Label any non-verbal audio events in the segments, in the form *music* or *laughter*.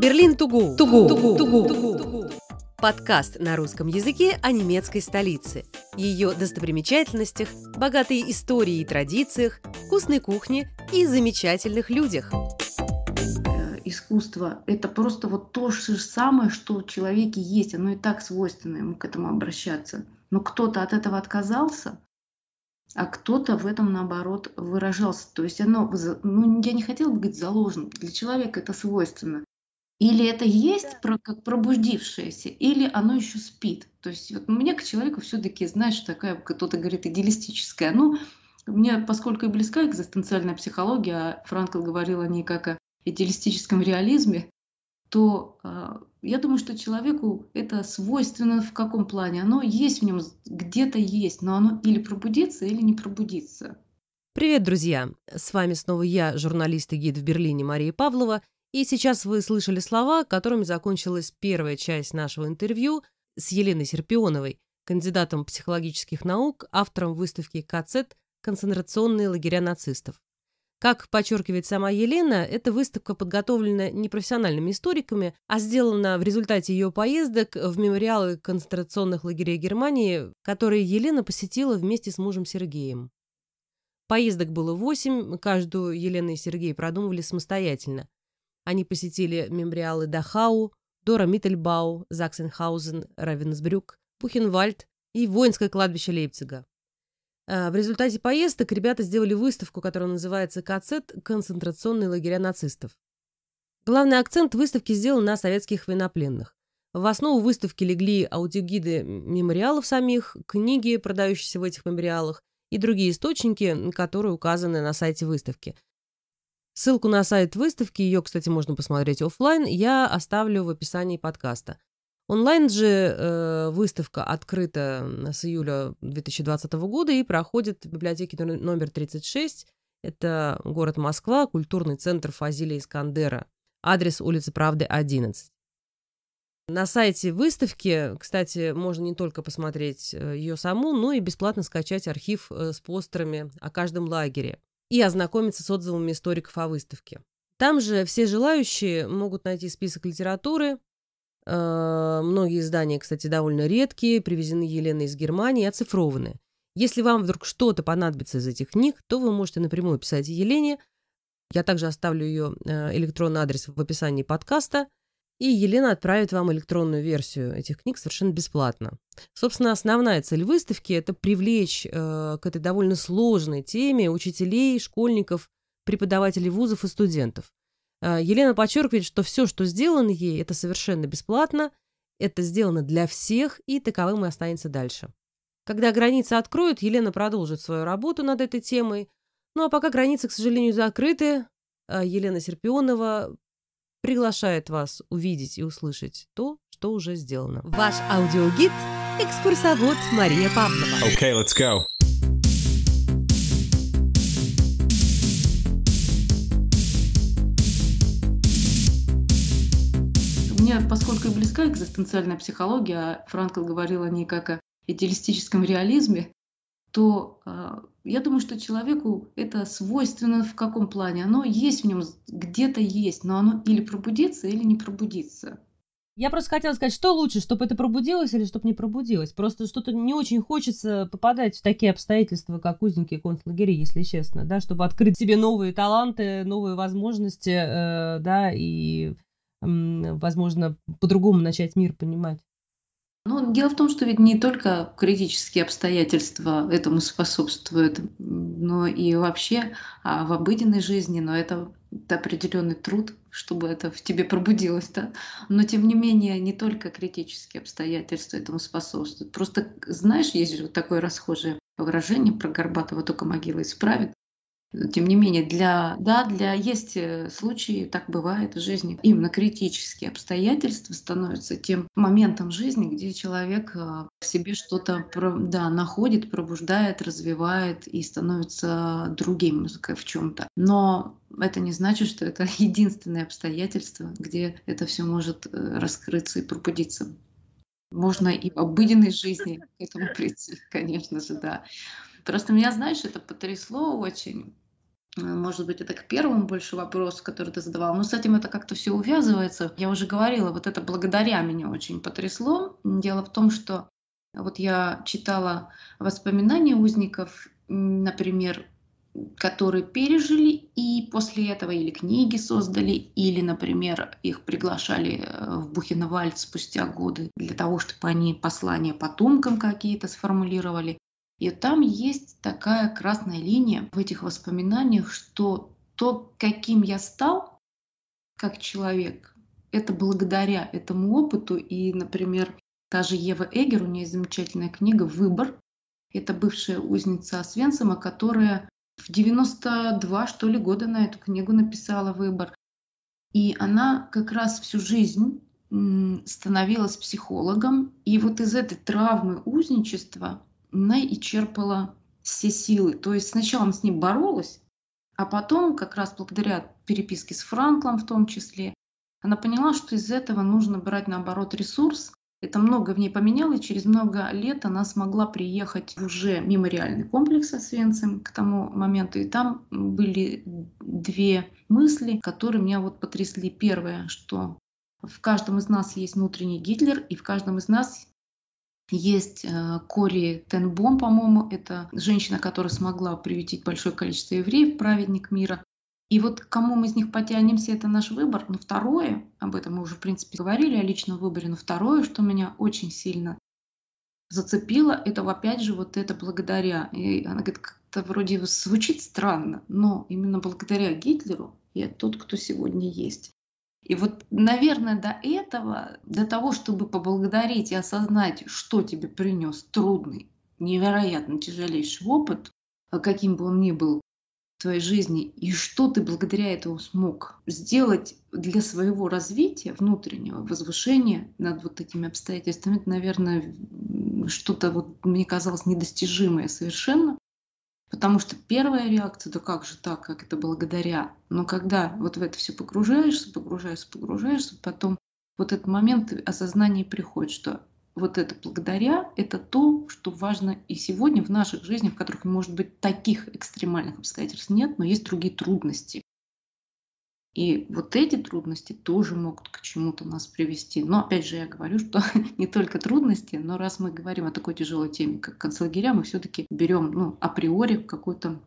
Берлин Тугу. Тугу. Тугу. Тугу. Подкаст на русском языке о немецкой столице, ее достопримечательностях, богатой истории и традициях, вкусной кухне и замечательных людях. Искусство – это просто вот то же самое, что в человеке есть. Оно и так свойственно ему к этому обращаться. Но кто-то от этого отказался, а кто-то в этом, наоборот, выражался. То есть оно, ну, я не хотела бы говорить заложник, для человека это свойственно. Или это есть как пробудившееся, или оно еще спит. То есть вот у меня к человеку все-таки, знаешь, такая, кто-то говорит, идеалистическая. Ну, мне, поскольку и близка экзистенциальная психология, а Франкл говорил о ней как о идеалистическом реализме, то э, я думаю, что человеку это свойственно в каком плане? Оно есть в нем, где-то есть, но оно или пробудится, или не пробудится. Привет, друзья! С вами снова я, журналист и гид в Берлине Мария Павлова, и сейчас вы слышали слова, которыми закончилась первая часть нашего интервью с Еленой Серпионовой, кандидатом психологических наук, автором выставки «КЦ. Концентрационные лагеря нацистов». Как подчеркивает сама Елена, эта выставка подготовлена не профессиональными историками, а сделана в результате ее поездок в мемориалы концентрационных лагерей Германии, которые Елена посетила вместе с мужем Сергеем. Поездок было восемь, каждую Елена и Сергей продумывали самостоятельно. Они посетили мемориалы Дахау, Дора Миттельбау, Заксенхаузен, Равенсбрюк, Бухенвальд и воинское кладбище Лейпцига. А, в результате поездок ребята сделали выставку, которая называется «КЦ. Концентрационные лагеря нацистов». Главный акцент выставки сделан на советских военнопленных. В основу выставки легли аудиогиды мемориалов самих, книги, продающиеся в этих мемориалах, и другие источники, которые указаны на сайте выставки. Ссылку на сайт выставки, ее, кстати, можно посмотреть офлайн, я оставлю в описании подкаста. Онлайн же э, выставка открыта с июля 2020 года и проходит в библиотеке номер 36. Это город Москва, культурный центр Фазилия Искандера. Адрес улицы Правды, 11. На сайте выставки, кстати, можно не только посмотреть э, ее саму, но и бесплатно скачать архив э, с постерами о каждом лагере и ознакомиться с отзывами историков о выставке. Там же все желающие могут найти список литературы, Э, многие издания, кстати, довольно редкие, привезены Еленой из Германии и оцифрованы. Если вам вдруг что-то понадобится из этих книг, то вы можете напрямую писать Елене. Я также оставлю ее э, электронный адрес в описании подкаста. И Елена отправит вам электронную версию этих книг совершенно бесплатно. Собственно, основная цель выставки – это привлечь э, к этой довольно сложной теме учителей, школьников, преподавателей вузов и студентов. А, Елена подчеркивает, что все, что сделано ей, это совершенно бесплатно, это сделано для всех, и таковым и останется дальше. Когда границы откроют, Елена продолжит свою работу над этой темой. Ну а пока границы, к сожалению, закрыты, а, Елена Серпионова приглашает вас увидеть и услышать то, что уже сделано. Ваш аудиогид – экскурсовод Мария Павлова. Okay, let's go. мне, поскольку и близка экзистенциальная психология, а Франкл говорил о ней как о идеалистическом реализме, то э, я думаю, что человеку это свойственно в каком плане? Оно есть в нем, где-то есть, но оно или пробудится, или не пробудится. Я просто хотела сказать, что лучше, чтобы это пробудилось или чтобы не пробудилось. Просто что-то не очень хочется попадать в такие обстоятельства, как узники концлагерей, если честно, да, чтобы открыть себе новые таланты, новые возможности, э, да, и возможно, по-другому начать мир понимать? Ну, дело в том, что ведь не только критические обстоятельства этому способствуют, но и вообще а в обыденной жизни, но это, это определенный труд, чтобы это в тебе пробудилось. Да? Но тем не менее, не только критические обстоятельства этому способствуют. Просто, знаешь, есть же вот такое расхожее выражение про Горбатова только могила исправит. Тем не менее, для, да, для, есть э, случаи, так бывает в жизни, именно критические обстоятельства становятся тем моментом жизни, где человек э, в себе что-то да, находит, пробуждает, развивает и становится другим в чем-то. Но это не значит, что это *laughs* единственное обстоятельство, где это все может э, раскрыться и пробудиться. Можно и в обыденной жизни к этому прийти, *laughs* конечно же, да. Просто меня, знаешь, это потрясло очень. может быть, это к первому больше вопрос, который ты задавал. Но с этим это как-то все увязывается. Я уже говорила, вот это благодаря меня очень потрясло. Дело в том, что вот я читала воспоминания узников, например, которые пережили и после этого или книги создали, или, например, их приглашали э, в Бухенвальд спустя годы для того, чтобы они послания потомкам какие-то сформулировали. И там есть такая красная линия в этих воспоминаниях, что то, каким я стал как человек, это благодаря этому опыту. И, например, та же Ева Эгер, у нее есть замечательная книга «Выбор». Это бывшая узница Освенцима, которая в 92, что ли, года на эту книгу написала «Выбор». И она как раз всю жизнь становилась психологом. И вот из этой травмы узничества она и черпала все силы. То есть сначала она с ним боролась, а потом, как раз благодаря переписке с Франклом в том числе, она поняла, что из этого нужно брать, наоборот, ресурс. Это много в ней поменяло, и через много лет она смогла приехать в уже мемориальный комплекс Освенцим к тому моменту. И там были две мысли, которые меня вот потрясли. Первое, что в каждом из нас есть внутренний Гитлер, и в каждом из нас есть э, Кори Тенбом, по-моему, это женщина, которая смогла приютить большое количество евреев, праведник мира. И вот кому мы из них потянемся, это наш выбор. Но второе, об этом мы уже, в принципе, говорили, о личном выборе, но второе, что меня очень сильно зацепило, это опять же вот это благодаря. И она говорит, как-то вроде звучит странно, но именно благодаря Гитлеру я тот, кто сегодня есть. И вот, наверное, до этого, до того, чтобы поблагодарить и осознать, что тебе принес трудный, невероятно тяжелейший опыт, а каким бы он ни был в твоей жизни, и что ты благодаря этому смог сделать для своего развития внутреннего, возвышения над вот этими обстоятельствами, это, наверное, что-то, вот, мне казалось, недостижимое совершенно. Потому что первая реакция, да как же так, как это благодаря. Но когда вот в это все погружаешься, погружаешься, погружаешься, потом вот этот момент осознания приходит, что вот это благодаря, это то, что важно и сегодня в наших жизнях, в которых, может быть, таких экстремальных обстоятельств нет, но есть другие трудности. И вот эти трудности тоже могут к чему-то нас привести. Но опять же я говорю, что *laughs* не только трудности, но раз мы говорим о такой тяжелой теме, как концлагеря, мы все-таки берем ну, априори какую-то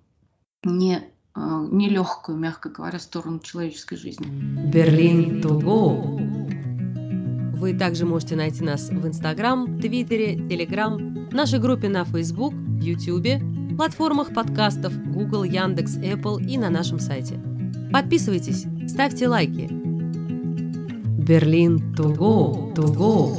не а, нелегкую, мягко говоря, сторону человеческой жизни. Берлин to. Вы также можете найти нас в Инстаграм, Твиттере, Телеграм, нашей группе на Facebook, Ютубе, платформах подкастов Google, Яндекс, Apple и на нашем сайте. Подписывайтесь, ставьте лайки. Берлин to go, to go.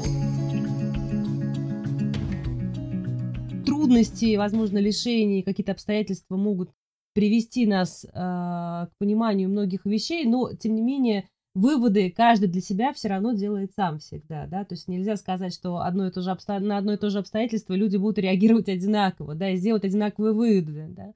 Трудности, возможно, лишения, какие-то обстоятельства могут привести нас э, к пониманию многих вещей, но, тем не менее, выводы каждый для себя все равно делает сам всегда, да, то есть нельзя сказать, что одно и то же обсто... на одно и то же обстоятельство люди будут реагировать одинаково, да, и сделать одинаковые выводы, да.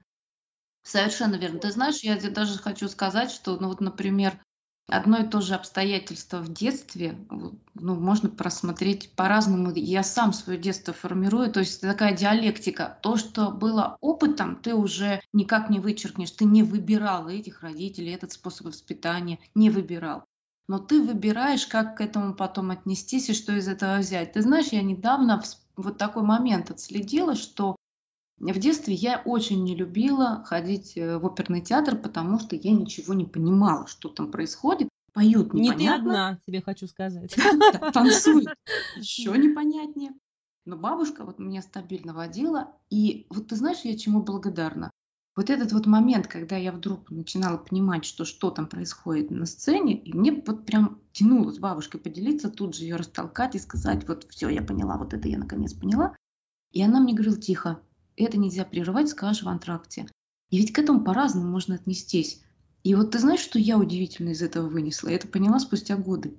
Совершенно верно. Ты знаешь, я тебе даже хочу сказать, что, ну вот, например, одно и то же обстоятельство в детстве, ну, можно просмотреть по-разному. Я сам свое детство формирую, то есть такая диалектика. То, что было опытом, ты уже никак не вычеркнешь. Ты не выбирал этих родителей, этот способ воспитания, не выбирал. Но ты выбираешь, как к этому потом отнестись и что из этого взять. Ты знаешь, я недавно вот такой момент отследила, что в детстве я очень не любила ходить э, в оперный театр, потому что я ничего не понимала, что там происходит. Поют непонятно. Не ты одна, тебе хочу сказать. *laughs* Танцуют *laughs* еще непонятнее. Но бабушка вот меня стабильно водила. И вот ты знаешь, я чему благодарна? Вот этот вот момент, когда я вдруг начинала понимать, что что там происходит на сцене, и мне вот прям тянуло с бабушкой поделиться, тут же ее растолкать и сказать, вот все, я поняла, вот это я наконец поняла. И она мне говорила, тихо, это нельзя прерывать, скажешь в антракте. И ведь к этому по-разному можно отнестись. И вот ты знаешь, что я удивительно из этого вынесла? Я это поняла спустя годы.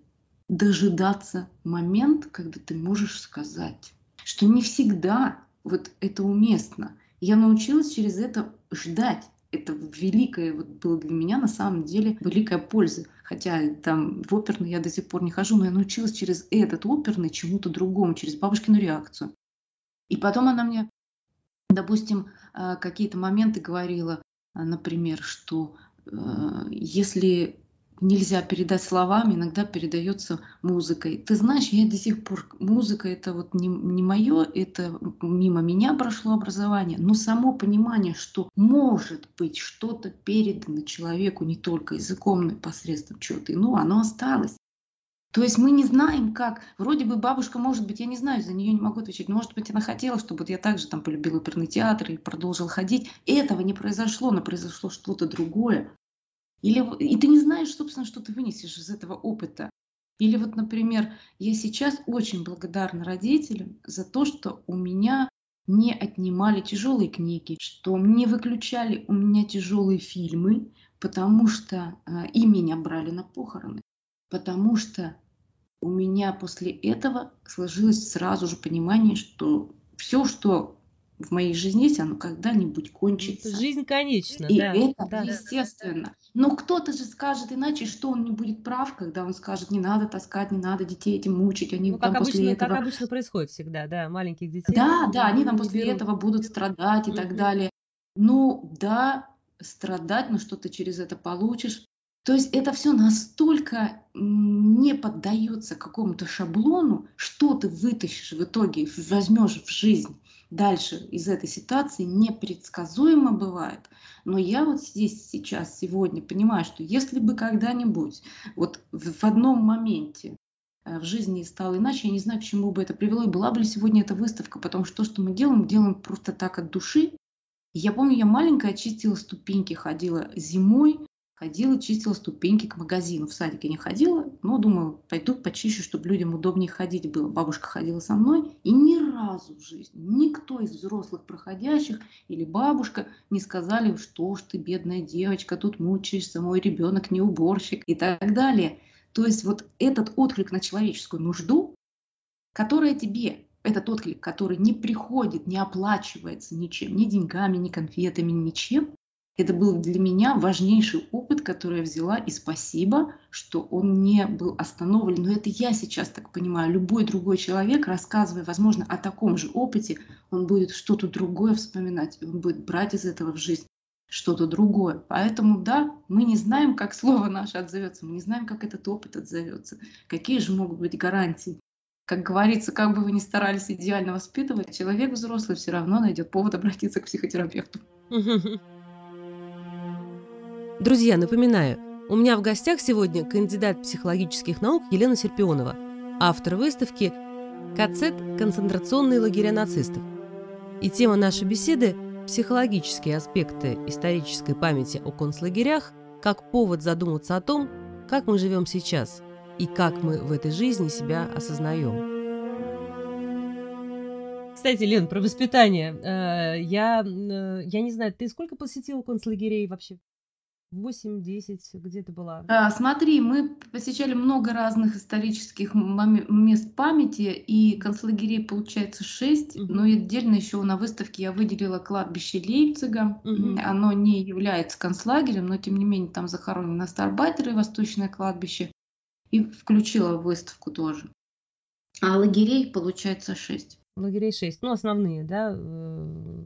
Дожидаться момент, когда ты можешь сказать, что не всегда вот это уместно. Я научилась через это ждать. Это великое вот было для меня на самом деле великая польза. Хотя там в оперный я до сих пор не хожу, но я научилась через этот оперный чему-то другому, через бабушкину реакцию. И потом она мне допустим, а, какие-то моменты говорила, например, что э, если нельзя передать словами, иногда передается музыкой. Ты знаешь, я до сих пор, музыка это вот не, не мое, это мимо меня прошло образование, но само понимание, что может быть что-то передано человеку не только языком, но и посредством чего-то ну оно осталось. То есть мы не знаем, как. Вроде бы бабушка, может быть, я не знаю, за нее не могу отвечать. Может быть, она хотела, чтобы вот я также там полюбила оперный театр и продолжил ходить. Этого не произошло, но произошло что-то другое. Или, и ты не знаешь, собственно, что ты вынесешь из этого опыта. Или вот, например, я сейчас очень благодарна родителям за то, что у меня не отнимали тяжелые книги, что не выключали у меня тяжелые фильмы, потому что э, и меня брали на похороны, потому что у меня после этого сложилось сразу же понимание, что все, что в моей жизни есть, оно когда-нибудь кончится. Жизнь конечна, И да. это да. естественно. Но кто-то же скажет иначе, что он не будет прав, когда он скажет, не надо таскать, не надо детей этим мучить, они Ну, там как после обычно, этого... как обычно происходит всегда, да, маленьких детей. Да, да, они там после берут. этого будут страдать и так далее. Ну, да, страдать, но что ты через это получишь. То есть это все настолько не поддается какому-то шаблону, что ты вытащишь в итоге, возьмешь в жизнь дальше из этой ситуации, непредсказуемо бывает. Но я вот здесь сейчас, сегодня понимаю, что если бы когда-нибудь, вот в одном моменте э, в жизни стало иначе, я не знаю, к чему бы это привело, и была бы ли сегодня эта выставка, потому что то, что мы делаем, делаем просто так от души. Я помню, я маленькая чистила ступеньки, ходила зимой, ходила, чистила ступеньки к магазину. В садик я не ходила, но думаю, пойду почищу, чтобы людям удобнее ходить было. Бабушка ходила со мной, и ни разу в жизни никто из взрослых проходящих или бабушка не сказали, что ж ты, бедная девочка, тут мучаешься, мой ребенок не уборщик и так далее. То есть вот этот отклик на человеческую нужду, которая тебе, этот отклик, который не приходит, не оплачивается ничем, ни деньгами, ни конфетами, ничем, это был для меня важнейший опыт, который я взяла, и спасибо, что он не был остановлен. Но это я сейчас так понимаю. Любой другой человек, рассказывая, возможно, о таком же опыте, он будет что-то другое вспоминать, он будет брать из этого в жизнь что-то другое. Поэтому, да, мы не знаем, как слово наше отзовется, мы не знаем, как этот опыт отзовется, какие же могут быть гарантии. Как говорится, как бы вы ни старались идеально воспитывать, человек взрослый все равно найдет повод обратиться к психотерапевту. *laughs* Друзья, напоминаю, у меня в гостях сегодня кандидат психологических наук Елена Серпионова, автор выставки «КЦ. Концентрационные лагеря нацистов». И тема нашей беседы – психологические аспекты исторической памяти о концлагерях как повод задуматься о том, как мы живем сейчас и как мы в этой жизни себя осознаем. Кстати, Лен, про воспитание. Э, Я, э, я не знаю, ты сколько посетила концлагерей вообще? 8-10, где ты была? А, Смотри, мы посещали много разных исторических мест памяти, и концлагерей получается шесть. Мгм. но и отдельно еще на выставке я выделила кладбище Лейпцига. Мгм. М, Оно не является концлагерем, но тем не менее там захоронены Старбайтеры, Восточное кладбище, и включила в выставку тоже. А лагерей получается шесть. Лагерей 6, ну, основные, да, э,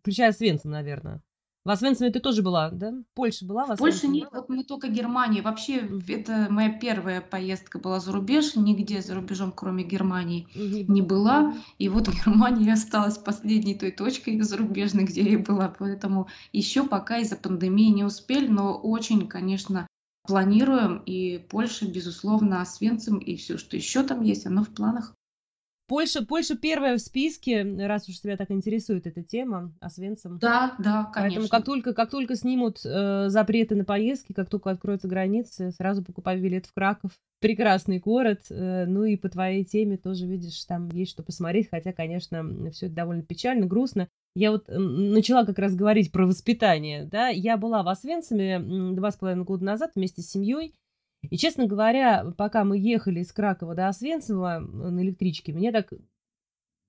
включая Свенцем, наверное. В Освенциме ты тоже была, да? Польша была в Освенциме? нет, вот мы только Германия. Вообще, это моя первая поездка была за рубеж, нигде за рубежом, кроме Германии. Не была. И вот *laughs* Германия осталась последней той точкой зарубежной, где я была. Поэтому еще пока из-за пандемии не успели, но очень, конечно, планируем. И Польша, безусловно, Освенцим и все, что еще там есть, оно в планах. Польша, Польша первая в списке, раз уж тебя так интересует эта тема, Освенцим. Да, да, Поэтому конечно. как только, как только снимут э, запреты на поездки, как только откроются границы, сразу покупай билет в Краков. Прекрасный город. э, ну и по твоей теме тоже, видишь, там есть что посмотреть. Хотя, конечно, все это довольно печально, грустно. Я вот начала как раз говорить про воспитание. Да? Я была в Освенциме два с половиной года назад вместе с семьей. И, честно говоря, пока мы ехали из Кракова до Освенцима э, на электричке, меня так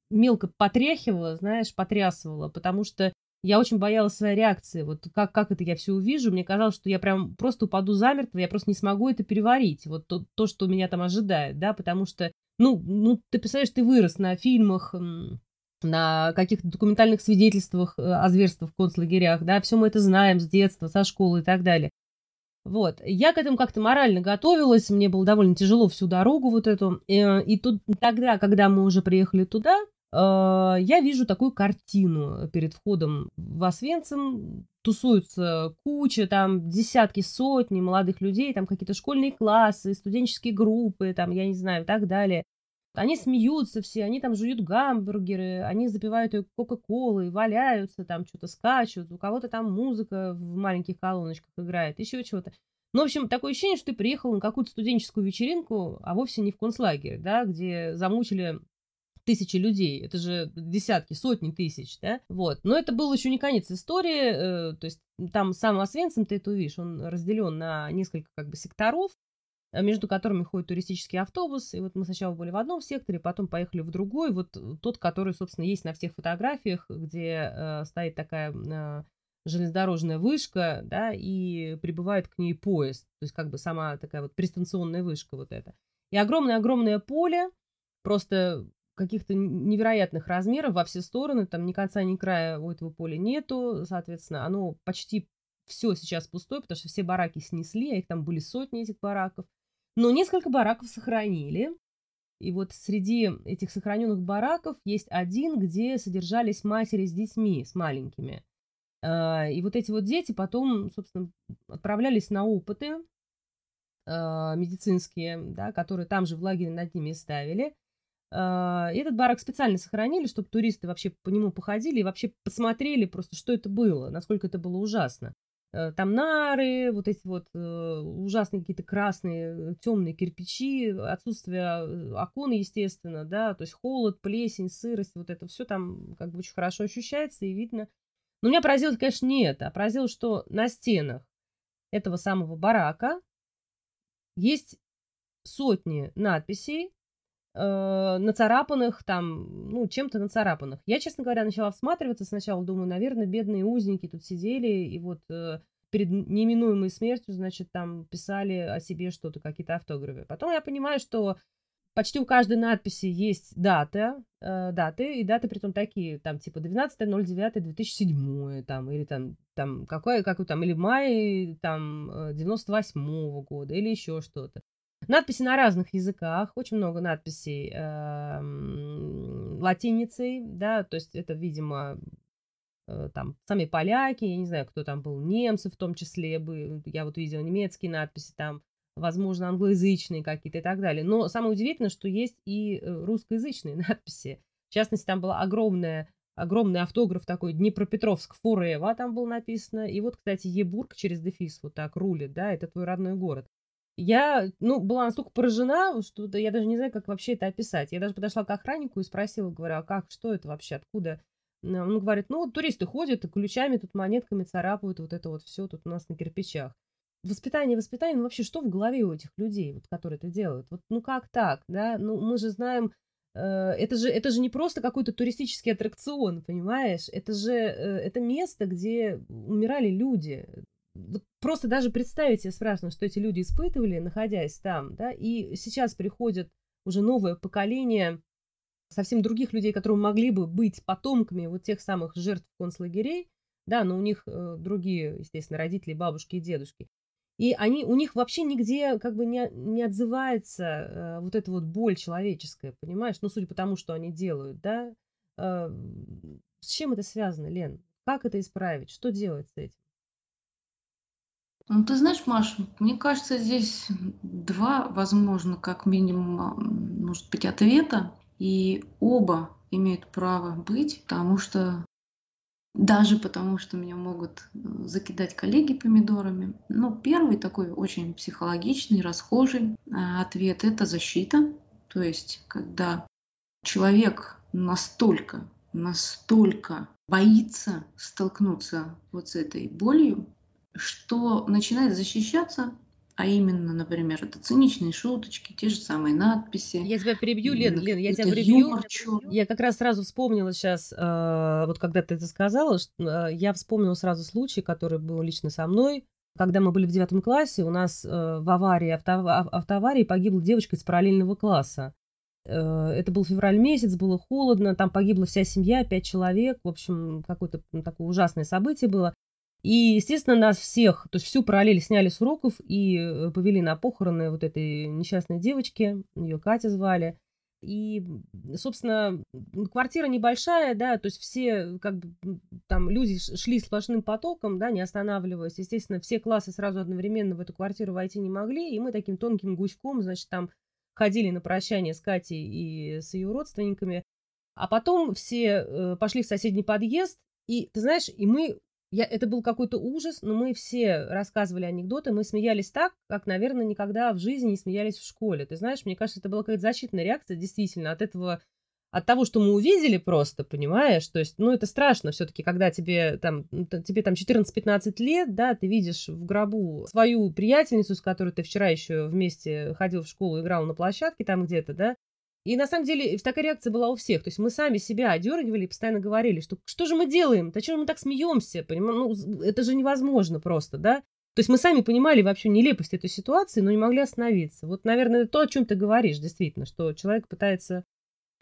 мелко потряхивало, знаешь, потрясывало, потому что я очень боялась своей реакции. Вот как, как это я все увижу, мне казалось, что я прям просто упаду замертво, я просто не смогу это переварить. Вот то, то что меня там ожидает, да, потому что, ну, ну ты представляешь, ты вырос на фильмах на каких-то документальных свидетельствах о зверствах в концлагерях, да, все мы это знаем с детства, со школы и так далее. Вот, я к этому как-то морально готовилась, мне было довольно тяжело всю дорогу вот эту, и, и тут тогда, когда мы уже приехали туда, э, я вижу такую картину перед входом в Освенцим, тусуются куча, там десятки, сотни молодых людей, там какие-то школьные классы, студенческие группы, там, я не знаю, и так далее. Они смеются все, они там жуют гамбургеры, они запивают ее кока-колой, валяются там, что-то скачут, у кого-то там музыка в маленьких колоночках играет, еще чего-то. Ну, в общем, такое ощущение, что ты приехал на какую-то студенческую вечеринку, а вовсе не в концлагерь, да, где замучили тысячи людей, это же десятки, сотни тысяч, да, вот. Но это был еще не конец истории, э, то есть там сам Освенцим, ты это увидишь, он разделен на несколько как бы секторов, между которыми ходит туристический автобус. И вот мы сначала были в одном секторе, потом поехали в другой. Вот э, тот, который, собственно, есть на всех фотографиях, где э, стоит такая э, железнодорожная вышка, да, и прибывает к ней поезд. То есть как бы сама такая вот пристанционная вышка вот эта. И огромное-огромное поле, просто каких-то невероятных размеров во все стороны, там ни конца, ни края у этого поля нету, соответственно, оно почти все сейчас пустое, потому что все бараки снесли, а их там были сотни этих бараков. Но несколько бараков сохранили. И вот среди этих сохраненных бараков есть один, где содержались матери с детьми, с маленькими. А, и вот эти вот дети потом, собственно, отправлялись на опыты а, медицинские, да, которые там же в лагере над ними ставили. А, и этот барак специально сохранили, чтобы туристы вообще по нему походили и вообще посмотрели просто, что это было, насколько это было ужасно. Э, там нары, вот эти вот э, ужасные какие-то красные э, темные кирпичи, отсутствие окон, естественно, да, то есть холод, плесень, сырость, вот это все там как бы очень хорошо ощущается и видно. Но меня поразило, конечно, не это, а поразило, что на стенах этого самого барака есть сотни надписей, э, нацарапанных там, ну, чем-то нацарапанных. Я, честно говоря, начала всматриваться сначала, думаю, наверное, бедные узники тут сидели, и вот э, перед неминуемой смертью, значит, там писали о себе что-то, какие-то автографы. Потом я понимаю, что почти у каждой надписи есть дата, э, даты, и даты при том такие, там, типа 12.09.2007, там, или там, там, какой, какой там, или май, там, 98-го э, года, или еще что-то. Надписи на разных языках, очень много надписей э, латиницей, да, то есть это, видимо, э, там сами поляки, я не знаю, кто там был, немцы в том числе, бы, я вот видела немецкие надписи там, возможно, англоязычные какие-то и так далее. Но самое удивительное, что есть и э, русскоязычные *laughs* надписи. В частности, там была огромная огромный автограф такой Днепропетровск Форева там был написано. И вот, кстати, Ебург через дефис вот так рулит, да, это твой родной город. Я, ну, была настолько поражена, что я даже не знаю, как вообще это описать. Я даже подошла к охраннику и спросила, говорю, а как, что это вообще, откуда? Он говорит, ну, туристы ходят и ключами тут монетками царапают вот это вот все тут у нас на кирпичах. Воспитание, воспитание, ну вообще что в голове у этих людей, вот, которые это делают? Вот, ну как так, да? Ну мы же знаем, э, это же, это же не просто какой-то туристический аттракцион, понимаешь? Это же, э, это место, где умирали люди, просто даже представить себе страшно, что эти люди испытывали, находясь там, да, и сейчас приходит уже новое поколение совсем других людей, которые могли бы быть потомками вот тех самых жертв концлагерей, да, но у них э, другие, естественно, родители, бабушки и дедушки. И они, у них вообще нигде как бы не, не отзывается э, вот эта вот боль человеческая, понимаешь? Ну, судя по тому, что они делают, да. Э, с чем это связано, Лен? Как это исправить? Что делать с этим? Ну, ты знаешь, Маш, мне кажется, здесь два, возможно, как минимум, может быть, ответа, и оба имеют право быть, потому что даже потому, что меня могут э, закидать коллеги помидорами. Но первый такой очень психологичный, расхожий э, ответ – это защита. То есть, когда человек настолько, настолько боится столкнуться вот с этой болью, что начинает защищаться, а именно, например, это циничные шуточки, те же самые надписи. Я тебя перебью, Лен, Лен, я тебя перебью. Я как раз сразу вспомнила сейчас, э, вот когда ты это сказала, э, я вспомнила сразу случай, который был лично со мной. Когда мы были в девятом классе, у нас э, в аварии, авто, автоаварии погибла девочка из параллельного класса. Это был февраль месяц, было холодно, там погибла вся семья, пять человек. В общем, какое-то такое ужасное событие было. И, естественно, нас всех, то есть всю параллель сняли с уроков и э, повели на похороны вот этой несчастной девочки, ее Катя звали. И, собственно, квартира небольшая, да, то есть все, как бы, там люди шли сплошным потоком, да, не останавливаясь. Естественно, все классы сразу одновременно в эту квартиру войти не могли, и мы таким тонким гуськом, значит, там ходили на прощание с Катей и с ее родственниками. А потом все э, пошли в соседний подъезд, и, ты знаешь, и мы я, это был какой-то ужас, но мы все рассказывали анекдоты, мы смеялись так, как, наверное, никогда в жизни не смеялись в школе. Ты знаешь, мне кажется, это была какая-то защитная реакция, действительно, от этого, от того, что мы увидели просто, понимаешь? То есть, ну, это страшно все-таки, когда тебе там, тебе там 14-15 лет, да, ты видишь в гробу свою приятельницу, с которой ты вчера еще вместе ходил в школу, играл на площадке там где-то, да, и на самом деле такая реакция была у всех. То есть мы сами себя одергивали и постоянно говорили, что что же мы делаем? Да чего мы так смеемся? Понимаешь? Ну, это же невозможно просто, да? То есть мы сами понимали вообще нелепость этой ситуации, но не могли остановиться. Вот, наверное, это то, о чем ты говоришь, действительно, что человек пытается...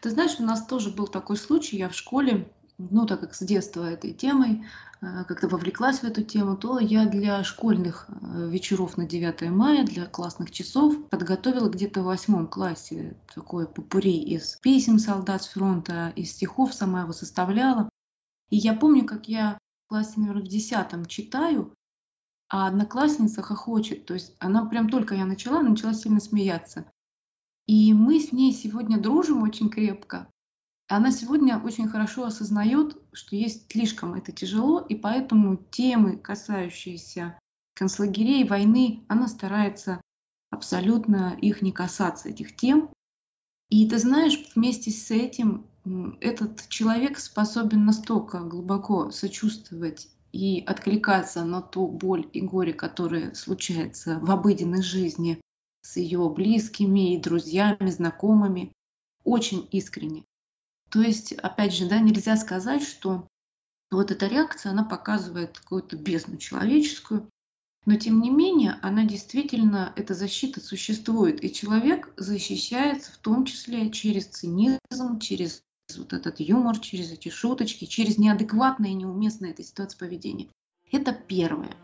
Ты знаешь, у нас тоже был такой случай. Я в школе ну, так как с детства этой темой э, как-то вовлеклась в эту тему, то я для школьных э, вечеров на 9 мая, для классных часов подготовила где-то в восьмом классе такой попури из писем солдат с фронта, из стихов, сама его составляла. И я помню, как я в классе, наверное, в десятом читаю, а одноклассница хохочет. То есть она прям только я начала, начала сильно смеяться. И мы с ней сегодня дружим очень крепко. Она сегодня очень хорошо осознает, что есть слишком это тяжело, и поэтому темы, касающиеся концлагерей, войны, она старается абсолютно их не касаться, этих тем. И ты знаешь, вместе с этим этот человек способен настолько глубоко сочувствовать и откликаться на ту боль и горе, которые случаются в обыденной жизни с ее близкими и друзьями, знакомыми, очень искренне. То есть, опять же, да, нельзя сказать, что вот эта реакция, она показывает какую-то бездну человеческую, но тем не менее, она действительно, эта защита существует, и человек защищается в том числе через цинизм, через вот этот юмор, через эти шуточки, через неадекватное и неуместное этой ситуации поведение. Это первое.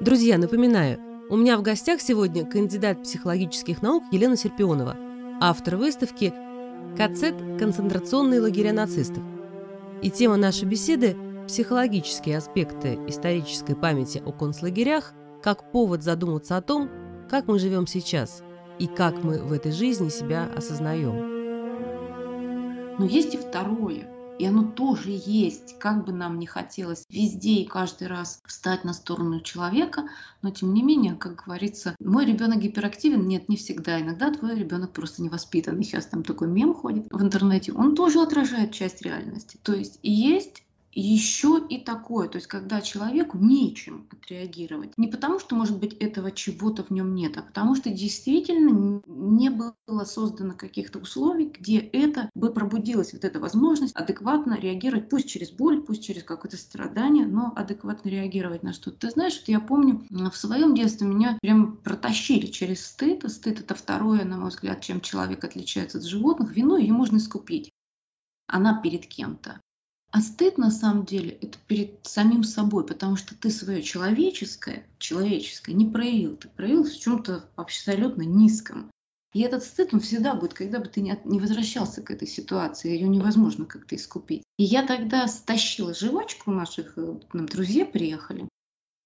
Друзья, напоминаю, у меня в гостях сегодня кандидат психологических наук Елена Серпионова, автор выставки КЦ – концентрационные лагеря нацистов. И тема нашей беседы – психологические аспекты исторической памяти о концлагерях как повод задуматься о том, как мы живем сейчас и как мы в этой жизни себя осознаем. Но есть и второе – и оно тоже есть, как бы нам не хотелось везде и каждый раз встать на сторону человека, но тем не менее, как говорится, мой ребенок гиперактивен, нет, не всегда. Иногда твой ребенок просто невоспитанный. Сейчас там такой мем ходит в интернете. Он тоже отражает часть реальности. То есть есть еще и такое, то есть когда человеку нечем отреагировать. Не потому, что, может быть, этого чего-то в нем нет, а потому что действительно не было создано каких-то условий, где это бы пробудилась вот эта возможность адекватно реагировать, пусть через боль, пусть через какое-то страдание, но адекватно реагировать на что-то. Ты знаешь, что я помню, в своем детстве меня прям протащили через стыд. А стыд это второе, на мой взгляд, чем человек отличается от животных. Вину ее можно искупить. Она перед кем-то. А стыд на самом деле это перед самим собой, потому что ты свое человеческое, человеческое не проявил, ты проявил в чем-то абсолютно низком. И этот стыд, он всегда будет, когда бы ты не, возвращался к этой ситуации, ее невозможно как-то искупить. И я тогда стащила жвачку, наших э, нам друзья приехали,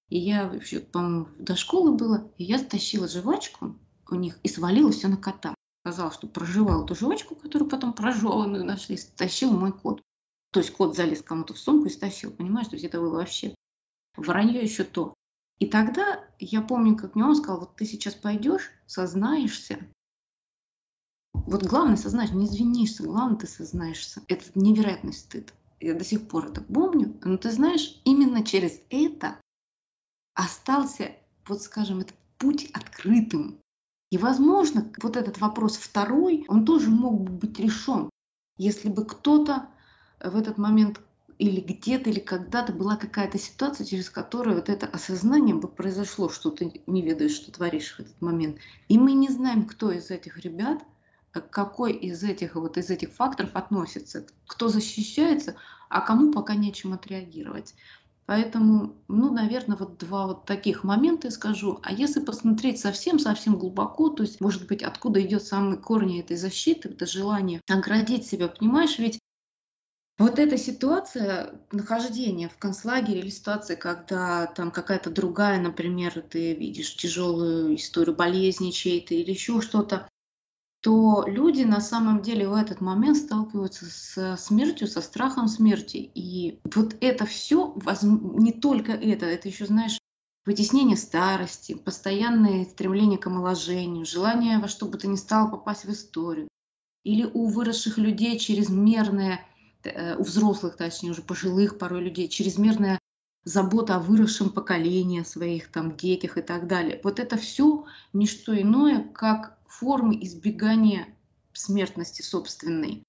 и я вообще, по-моему, до школы было, и я стащила жвачку у них и свалила все на кота. Сказала, что проживал эту жвачку, которую потом прожеванную нашли, стащил мой кот. То есть кот залез кому-то в сумку и стащил, понимаешь? То есть это было вообще вранье еще то. И тогда я помню, как мне он сказал, вот ты сейчас пойдешь, сознаешься. Вот главное сознаешь, не извинишься, главное ты сознаешься. Это невероятный стыд. Я до сих пор это помню. Но ты знаешь, именно через это остался, вот скажем, этот путь открытым. И, возможно, вот этот вопрос второй, он тоже мог бы быть решен, если бы кто-то в этот момент или где-то, или когда-то была какая-то ситуация, через которую вот это осознание бы произошло, что ты не ведаешь, что творишь в этот момент. И мы не знаем, кто из этих ребят, э, какой из этих, вот из этих факторов относится, кто защищается, а кому пока нечем отреагировать. Поэтому, ну, наверное, вот два вот таких момента скажу. А если посмотреть совсем-совсем глубоко, то есть, может быть, откуда идет самый корни этой защиты, это желание оградить себя, понимаешь, ведь вот эта ситуация нахождения в концлагере или ситуация, когда там какая-то другая, например, ты видишь тяжелую историю болезни чьей-то или еще что-то, то люди на самом деле в этот момент сталкиваются с смертью, со страхом смерти. И вот это все, не только это, это еще, знаешь, вытеснение старости, постоянное стремление к омоложению, желание во что бы то ни стало попасть в историю. Или у выросших людей чрезмерное у взрослых, точнее, уже пожилых порой людей, чрезмерная забота о выросшем поколении, о своих там детях и так далее. Вот это все не что иное, как формы избегания смертности собственной.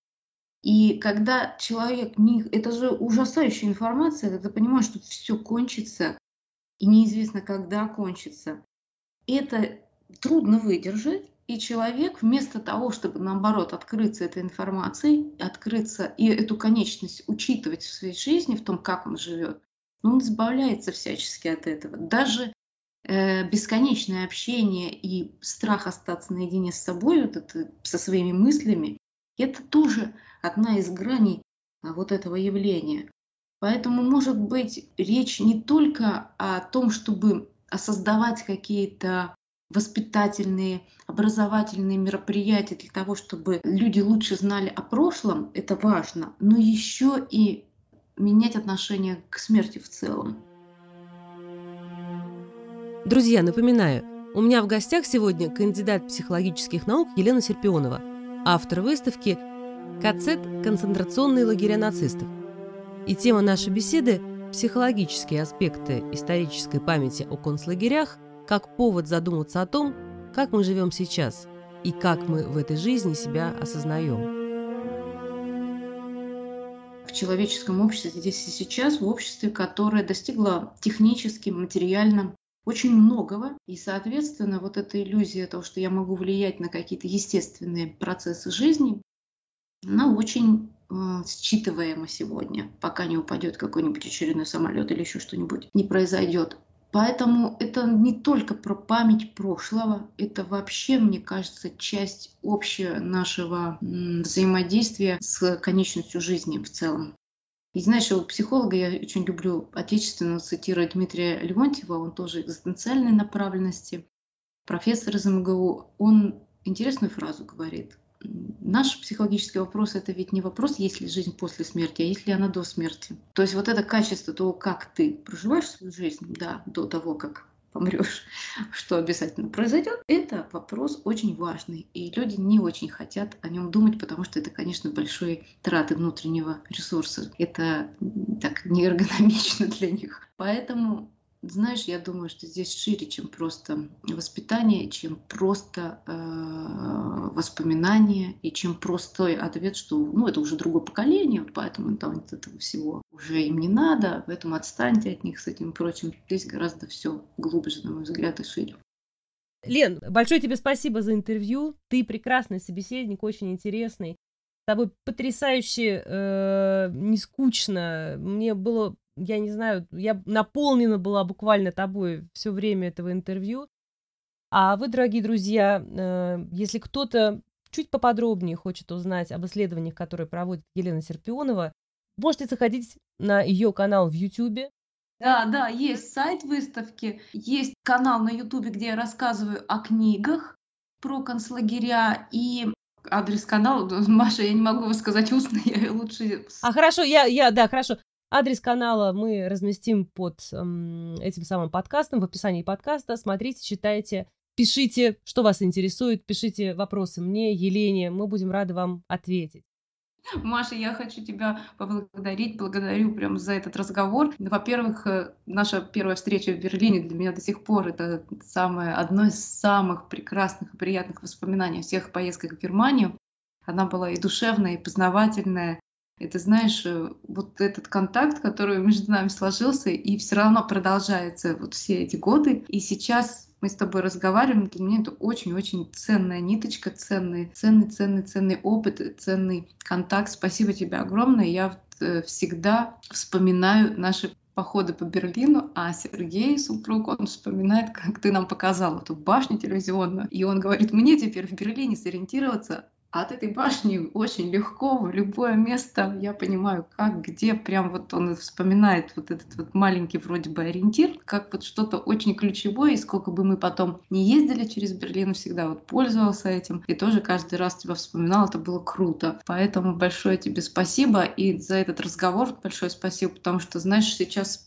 И когда человек, не, это же ужасающая информация, когда ты понимаешь, что все кончится, и неизвестно, когда кончится, это трудно выдержать, и человек вместо того, чтобы наоборот открыться этой информацией, открыться и эту конечность учитывать в своей жизни, в том, как он живет, он избавляется всячески от этого. Даже э, бесконечное общение и страх остаться наедине с собой, вот это, со своими мыслями, это тоже одна из граней а, вот этого явления. Поэтому, может быть, речь не только о том, чтобы создавать какие-то воспитательные, образовательные мероприятия для того, чтобы люди лучше знали о прошлом, это важно, но еще и менять отношение к смерти в целом. Друзья, напоминаю, у меня в гостях сегодня кандидат психологических наук Елена Серпионова, автор выставки «КЦ. Концентрационные лагеря нацистов». И тема нашей беседы – психологические аспекты исторической памяти о концлагерях как повод задуматься о том, как мы живем сейчас и как мы в этой жизни себя осознаем. В человеческом обществе здесь и сейчас, в обществе, которое достигло технически, материально очень многого. И, соответственно, вот эта иллюзия того, что я могу влиять на какие-то естественные процессы жизни, она очень э, считываема сегодня, пока не упадет какой-нибудь очередной самолет или еще что-нибудь не произойдет. Поэтому это не только про память прошлого, это вообще, мне кажется, часть общего нашего взаимодействия с конечностью жизни в целом. И знаешь, у психолога я очень люблю отечественно цитировать Дмитрия Леонтьева, он тоже экзистенциальной направленности, профессор из МГУ. Он интересную фразу говорит. Наш психологический вопрос – это ведь не вопрос, есть ли жизнь после смерти, а есть ли она до смерти. То есть вот это качество того, как ты проживаешь свою жизнь, да, до того, как помрешь, *laughs* что обязательно произойдет, это вопрос очень важный. И люди не очень хотят о нем думать, потому что это, конечно, большой траты внутреннего ресурса. Это так неэргономично *laughs* для них. Поэтому знаешь, я думаю, что здесь шире, чем просто воспитание, чем просто э, воспоминание и чем простой ответ, что ну, это уже другое поколение, вот поэтому там от этого всего уже им не надо, поэтому отстаньте от них с этим прочим. Здесь гораздо все глубже, на мой взгляд, и шире. Лен, большое тебе спасибо за интервью. Ты прекрасный собеседник, очень интересный. С тобой потрясающе э, не скучно. Мне было я не знаю, я наполнена была буквально тобой все время этого интервью. А вы, дорогие друзья, э, если кто-то чуть поподробнее хочет узнать об исследованиях, которые проводит Елена Серпионова, можете заходить на ее канал в YouTube. Да, да, есть сайт выставки, есть канал на YouTube, где я рассказываю о книгах про концлагеря и адрес канала. *laughs* Маша, я не могу сказать устно, *laughs* я лучше... А хорошо, я, я, да, хорошо. Адрес канала мы разместим под эм, этим самым подкастом, в описании подкаста. Смотрите, читайте, пишите, что вас интересует, пишите вопросы мне, Елене, мы будем рады вам ответить. Маша, я хочу тебя поблагодарить, благодарю прям за этот разговор. Во-первых, э, наша первая встреча в Берлине для меня до сих пор это самое, одно из самых прекрасных и приятных воспоминаний о всех поездках в Германию. Она была и душевная, и познавательная, Ты знаешь, э, вот этот контакт, который между нами сложился, и все равно продолжается вот все эти годы. И сейчас мы с тобой разговариваем, для меня это очень-очень ценная ниточка, ценный, ценный, ценный, ценный опыт, ценный контакт. Спасибо тебе огромное. Я э, всегда вспоминаю наши походы по Берлину, а Сергей, супруг, он вспоминает, как ты нам показал эту башню телевизионную. И он говорит, мне теперь в Берлине сориентироваться от этой башни очень легко в любое место, я понимаю, как, где, прям вот он вспоминает вот этот вот маленький вроде бы ориентир, как вот что-то очень ключевое, и сколько бы мы потом не ездили через Берлин, всегда вот пользовался этим, и тоже каждый раз тебя вспоминал, это было круто. Поэтому большое тебе спасибо, и за этот разговор большое спасибо, потому что, знаешь, сейчас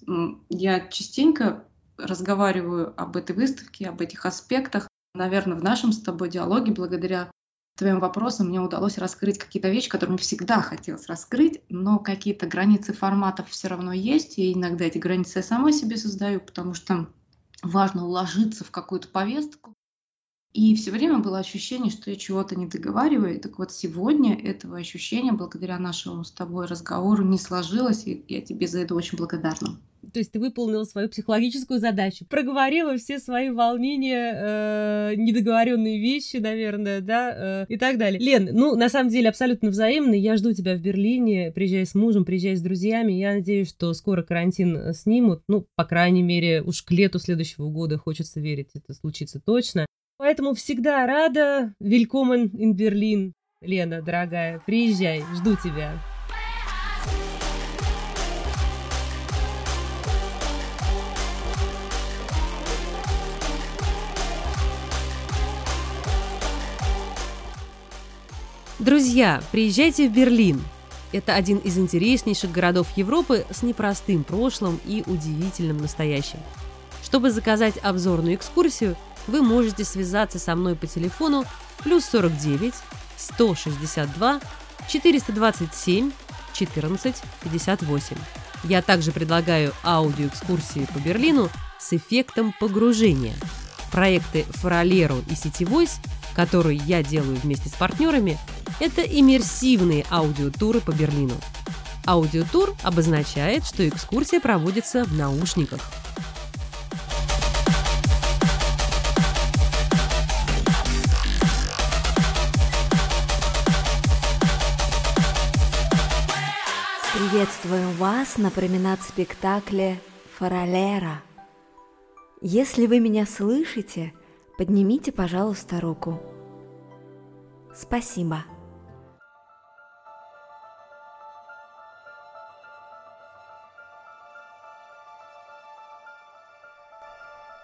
я частенько разговариваю об этой выставке, об этих аспектах, наверное, в нашем с тобой диалоге, благодаря твоим вопросом мне удалось раскрыть какие-то вещи, которые мне всегда хотелось раскрыть, но какие-то границы форматов все равно есть, и иногда эти границы я сама себе создаю, потому что важно уложиться в какую-то повестку. И все время было ощущение, что я чего-то не договариваю. Так вот, сегодня этого ощущения, благодаря нашему с тобой разговору, не сложилось, и я тебе за это очень благодарна. То есть ты выполнила свою психологическую задачу, проговорила все свои волнения, э, недоговоренные вещи, наверное, да, э, и так далее. Лен, ну, на самом деле, абсолютно взаимно. Я жду тебя в Берлине. Приезжай с мужем, приезжай с друзьями. Я надеюсь, что скоро карантин снимут. Ну, по крайней мере, уж к лету следующего года хочется верить, это случится точно. Поэтому всегда рада. Велькомен in Берлин. Лена, дорогая, приезжай, жду тебя. Друзья, приезжайте в Берлин. Это один из интереснейших городов Европы с непростым прошлым и удивительным настоящим. Чтобы заказать обзорную экскурсию, вы можете связаться со мной по телефону плюс 49 162 427 14 58. Я также предлагаю аудиоэкскурсии по Берлину с эффектом погружения. Проекты Фаролеру и Сетевойс, которые я делаю вместе с партнерами, это иммерсивные аудиотуры по Берлину. Аудиотур обозначает, что экскурсия проводится в наушниках. Приветствуем вас на променад спектакле «Фаролера». Если вы меня слышите, поднимите, пожалуйста, руку. Спасибо.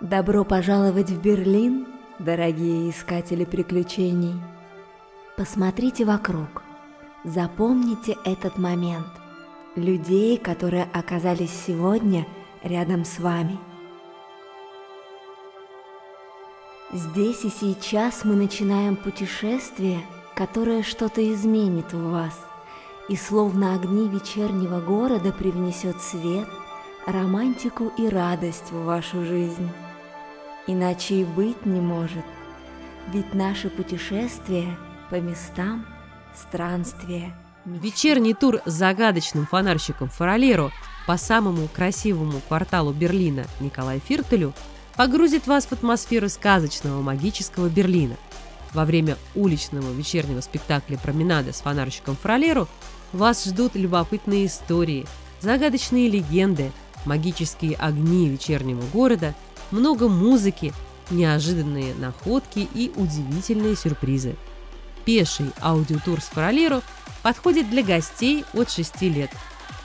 Добро пожаловать в Берлин, дорогие искатели приключений. Посмотрите вокруг, запомните этот момент, людей, которые оказались сегодня рядом с вами. Здесь и сейчас мы начинаем путешествие, которое что-то изменит в вас, и словно огни вечернего города привнесет свет, романтику и радость в вашу жизнь. Иначе и быть не может, ведь наше путешествие по местам – странствие. Вечерний тур с загадочным фонарщиком Фаролеро по самому красивому кварталу Берлина Николай Фиртелю погрузит вас в атмосферу сказочного магического Берлина. Во время уличного вечернего спектакля «Променада» с фонарщиком Фролеру вас ждут любопытные истории, загадочные легенды, магические огни вечернего города – много музыки, неожиданные находки и удивительные сюрпризы. Пеший аудиотур с Паралеру подходит для гостей от 6 лет.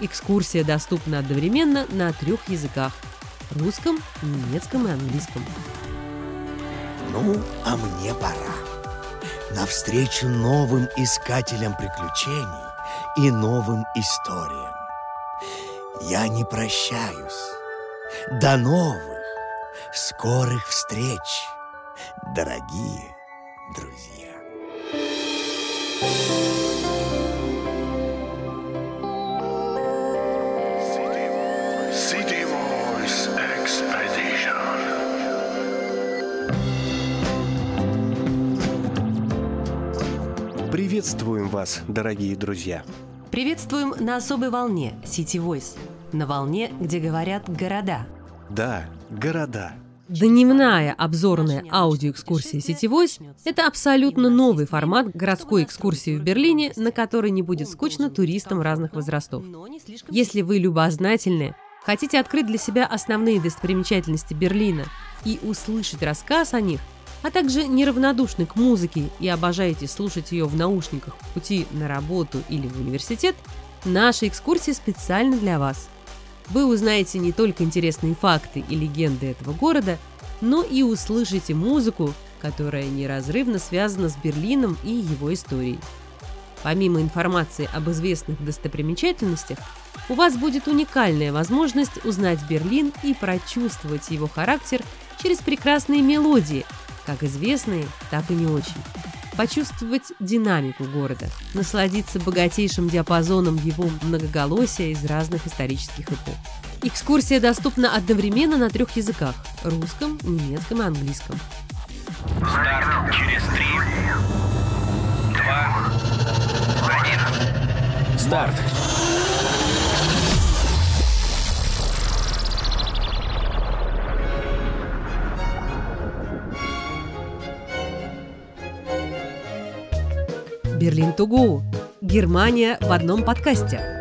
Экскурсия доступна одновременно на трех языках – русском, немецком и английском. Ну, а мне пора. Навстречу новым искателям приключений и новым историям. Я не прощаюсь. До новых! скорых встреч, дорогие друзья. City Приветствуем вас, дорогие друзья! Приветствуем на особой волне City Voice. На волне, где говорят города. Да, города. Дневная обзорная аудиоэкскурсия City Voice – это абсолютно новый формат городской экскурсии в Берлине, на который не будет скучно туристам разных возрастов. Если вы любознательны, хотите открыть для себя основные достопримечательности Берлина и услышать рассказ о них, а также неравнодушны к музыке и обожаете слушать ее в наушниках в пути на работу или в университет, наша экскурсия специально для вас – вы узнаете не только интересные факты и легенды этого города, но и услышите музыку, которая неразрывно связана с Берлином и его историей. Помимо информации об известных достопримечательностях, у вас будет уникальная возможность узнать Берлин и прочувствовать его характер через прекрасные мелодии, как известные, так и не очень почувствовать динамику города, насладиться богатейшим диапазоном его многоголосия из разных исторических эпох. Экскурсия доступна одновременно на трех языках – русском, немецком и английском. Старт через три, два, один. Старт. Берлин Тугу. Германия в одном подкасте.